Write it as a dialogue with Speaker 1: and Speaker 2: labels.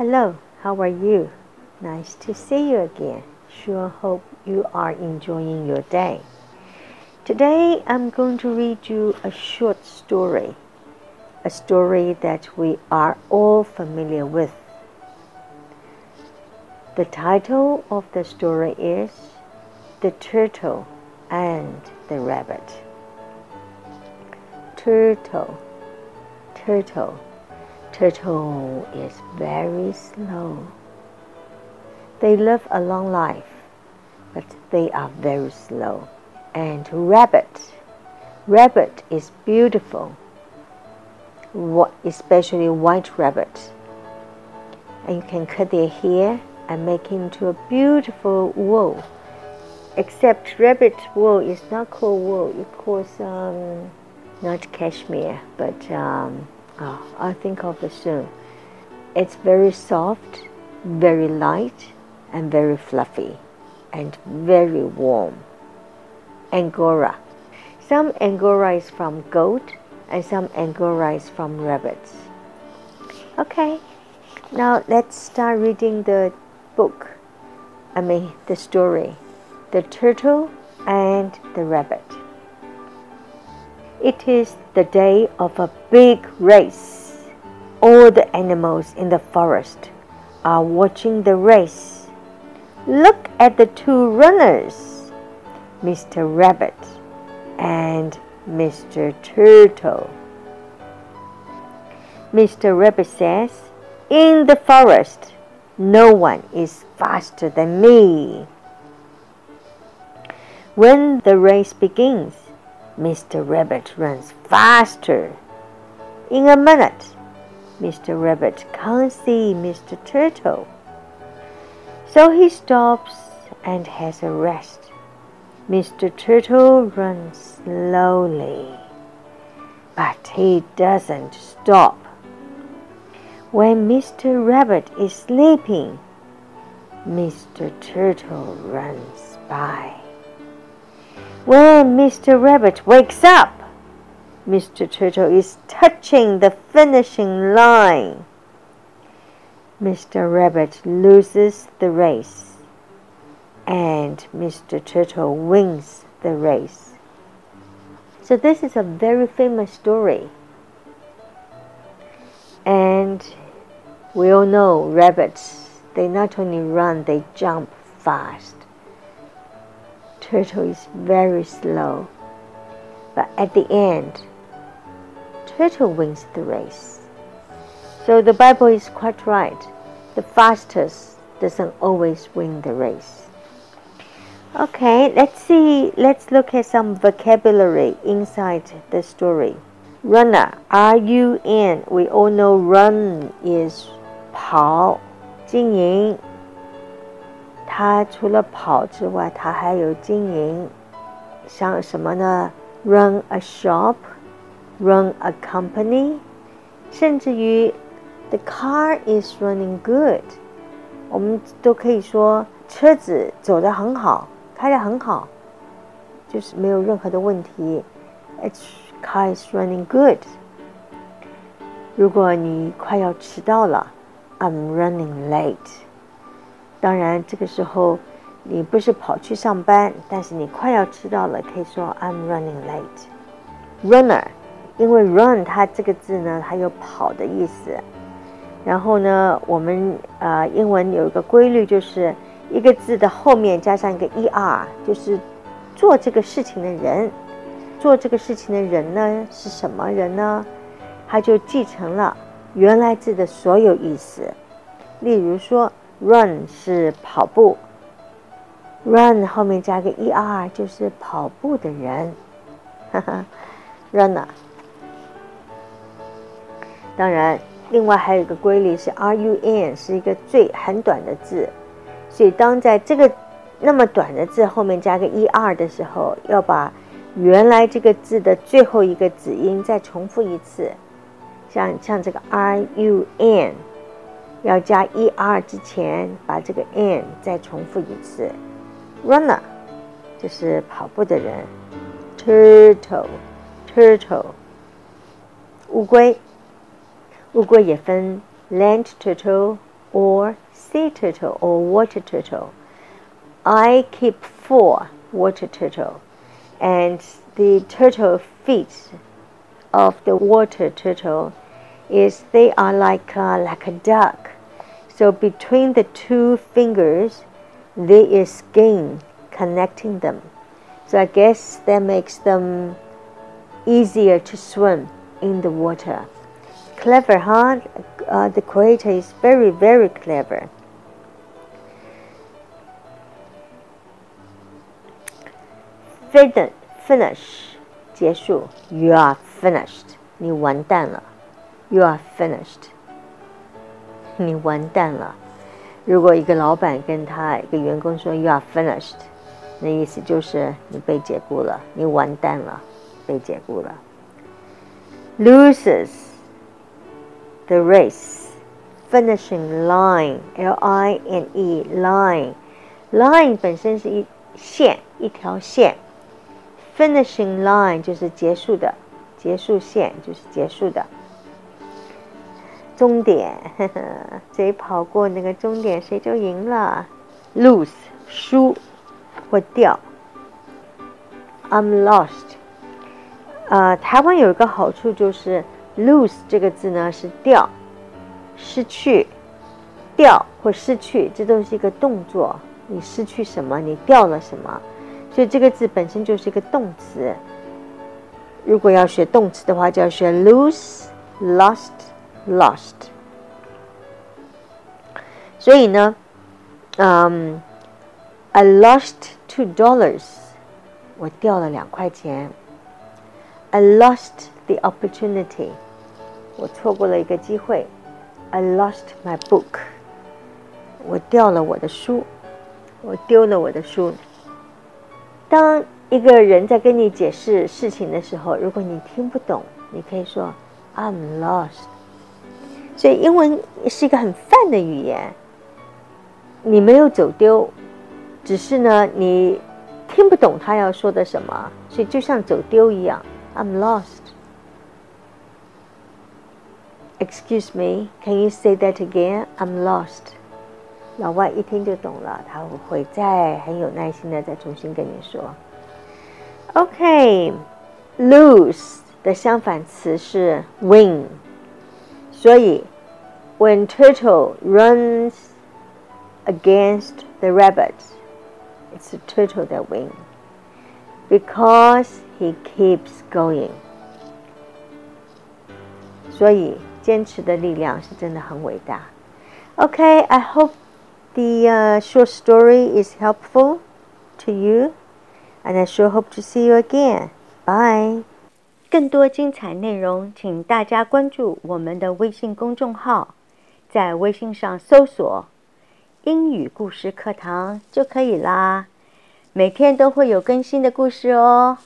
Speaker 1: Hello, how are you? Nice to see you again. Sure hope you are enjoying your day. Today I'm going to read you a short story, a story that we are all familiar with. The title of the story is The Turtle and the Rabbit. Turtle, turtle, turtle is very slow. They live a long life, but they are very slow. And rabbit, rabbit is beautiful, especially white rabbit. And you can cut their hair and make into a beautiful wool. Except rabbit wool is not called wool; it calls um, not cashmere, but um, oh, I'll think of it soon. It's very soft, very light, and very fluffy, and very warm. Angora. Some Angora is from goat, and some Angora is from rabbits. Okay, now let's start reading the book. I mean, the story The Turtle and the Rabbit. It is the day of a big race. All the animals in the forest are watching the race. Look at the two runners, Mr. Rabbit and Mr. Turtle. Mr. Rabbit says, In the forest, no one is faster than me. When the race begins, Mr. Rabbit runs faster. In a minute, Mr. Rabbit can't see Mr. Turtle. So he stops and has a rest. Mr. Turtle runs slowly, but he doesn't stop. When Mr. Rabbit is sleeping, Mr. Turtle runs by. When Mr. Rabbit wakes up, Mr. Turtle is touching the finishing line. Mr. Rabbit loses the race, and Mr. Turtle wins the race. So, this is a very famous story. And we all know rabbits, they not only run, they jump fast Turtle is very slow. But at the end, Turtle wins the race. So the Bible is quite right. The fastest doesn't always win the race. Okay, let's see. Let's look at some vocabulary inside the story. Runner, R U N. We all know run is 跑，经营。 它除了跑之外，它还有经营，像什么呢？Run a shop, run a company，甚至于 the car is running good，我们都可以说车子走得很好，开得很好，就是没有任何的问题。Its car is running good。如果你快要迟到了。I'm running late。当然，这个时候你不是跑去上班，但是你快要迟到了，可以说 I'm running late。Runner，因为 run 它这个字呢，它有跑的意思。然后呢，我们啊，英文有一个规律，就是一个字的后面加上一个 er，就是做这个事情的人。做这个事情的人呢，是什么人呢？他就继承了。原来字的所有意思，例如说，run 是跑步，run 后面加个 er 就是跑步的人，哈哈，runner。当然，另外还有一个规律是 run 是一个最很短的字，所以当在这个那么短的字后面加个 er 的时候，要把原来这个字的最后一个子音再重复一次。像像这个 r u n，要加 e r 之前，把这个 n 再重复一次。runner 就是跑步的人。turtle turtle 乌龟，乌龟也分 land turtle or sea turtle or water turtle. I keep four water turtle, and the turtle feet of the water turtle is they are like uh, like a duck. So between the two fingers, there is skin connecting them. So I guess that makes them easier to swim in the water. Clever, huh? Uh, the creator is very, very clever. Finish, finish, 结束. You are finished. 你完蛋了. You are finished. 你完蛋了。如果一个老板跟他一个员工说 “You are finished”，那意思就是你被解雇了，你完蛋了，被解雇了。Loses the race finishing line L I N E line line 本身是一线一条线，finishing line 就是结束的结束线就是结束的。终点，呵呵谁跑过那个终点，谁就赢了。Lose，输或掉。I'm lost。呃，台湾有一个好处就是 lose 这个字呢是掉，失去，掉或失去，这都是一个动作。你失去什么？你掉了什么？所以这个字本身就是一个动词。如果要学动词的话，就要学 lose、lost。所以呢，嗯、um,，I lost two dollars，我掉了两块钱。I lost the opportunity，我错过了一个机会。I lost my book，我掉了我的书，我丢了我的书。当一个人在跟你解释事情的时候，如果你听不懂，你可以说 I'm lost。 所以英文是一个很泛的语言。你没有走丢，只是呢，你听不懂他要说的什么，所以就像走丢一样。I'm lost. Excuse me, can you say that again? I'm lost. 老外一听就懂了，他会再很有耐心的再重新跟你说。OK, lose 的相反词是 win。所以 ，when turtle runs against the rabbit, it's the turtle that wins because he keeps going. 所以，坚持的力量是真的很伟大。Okay, I hope the uh, short story is helpful to you, and I sure hope to see you again. Bye. 更多精彩内容，请大家关注我们的微信公众号， 在微信上搜索“英语故事课堂”就可以啦。每天都会有更新的故事哦。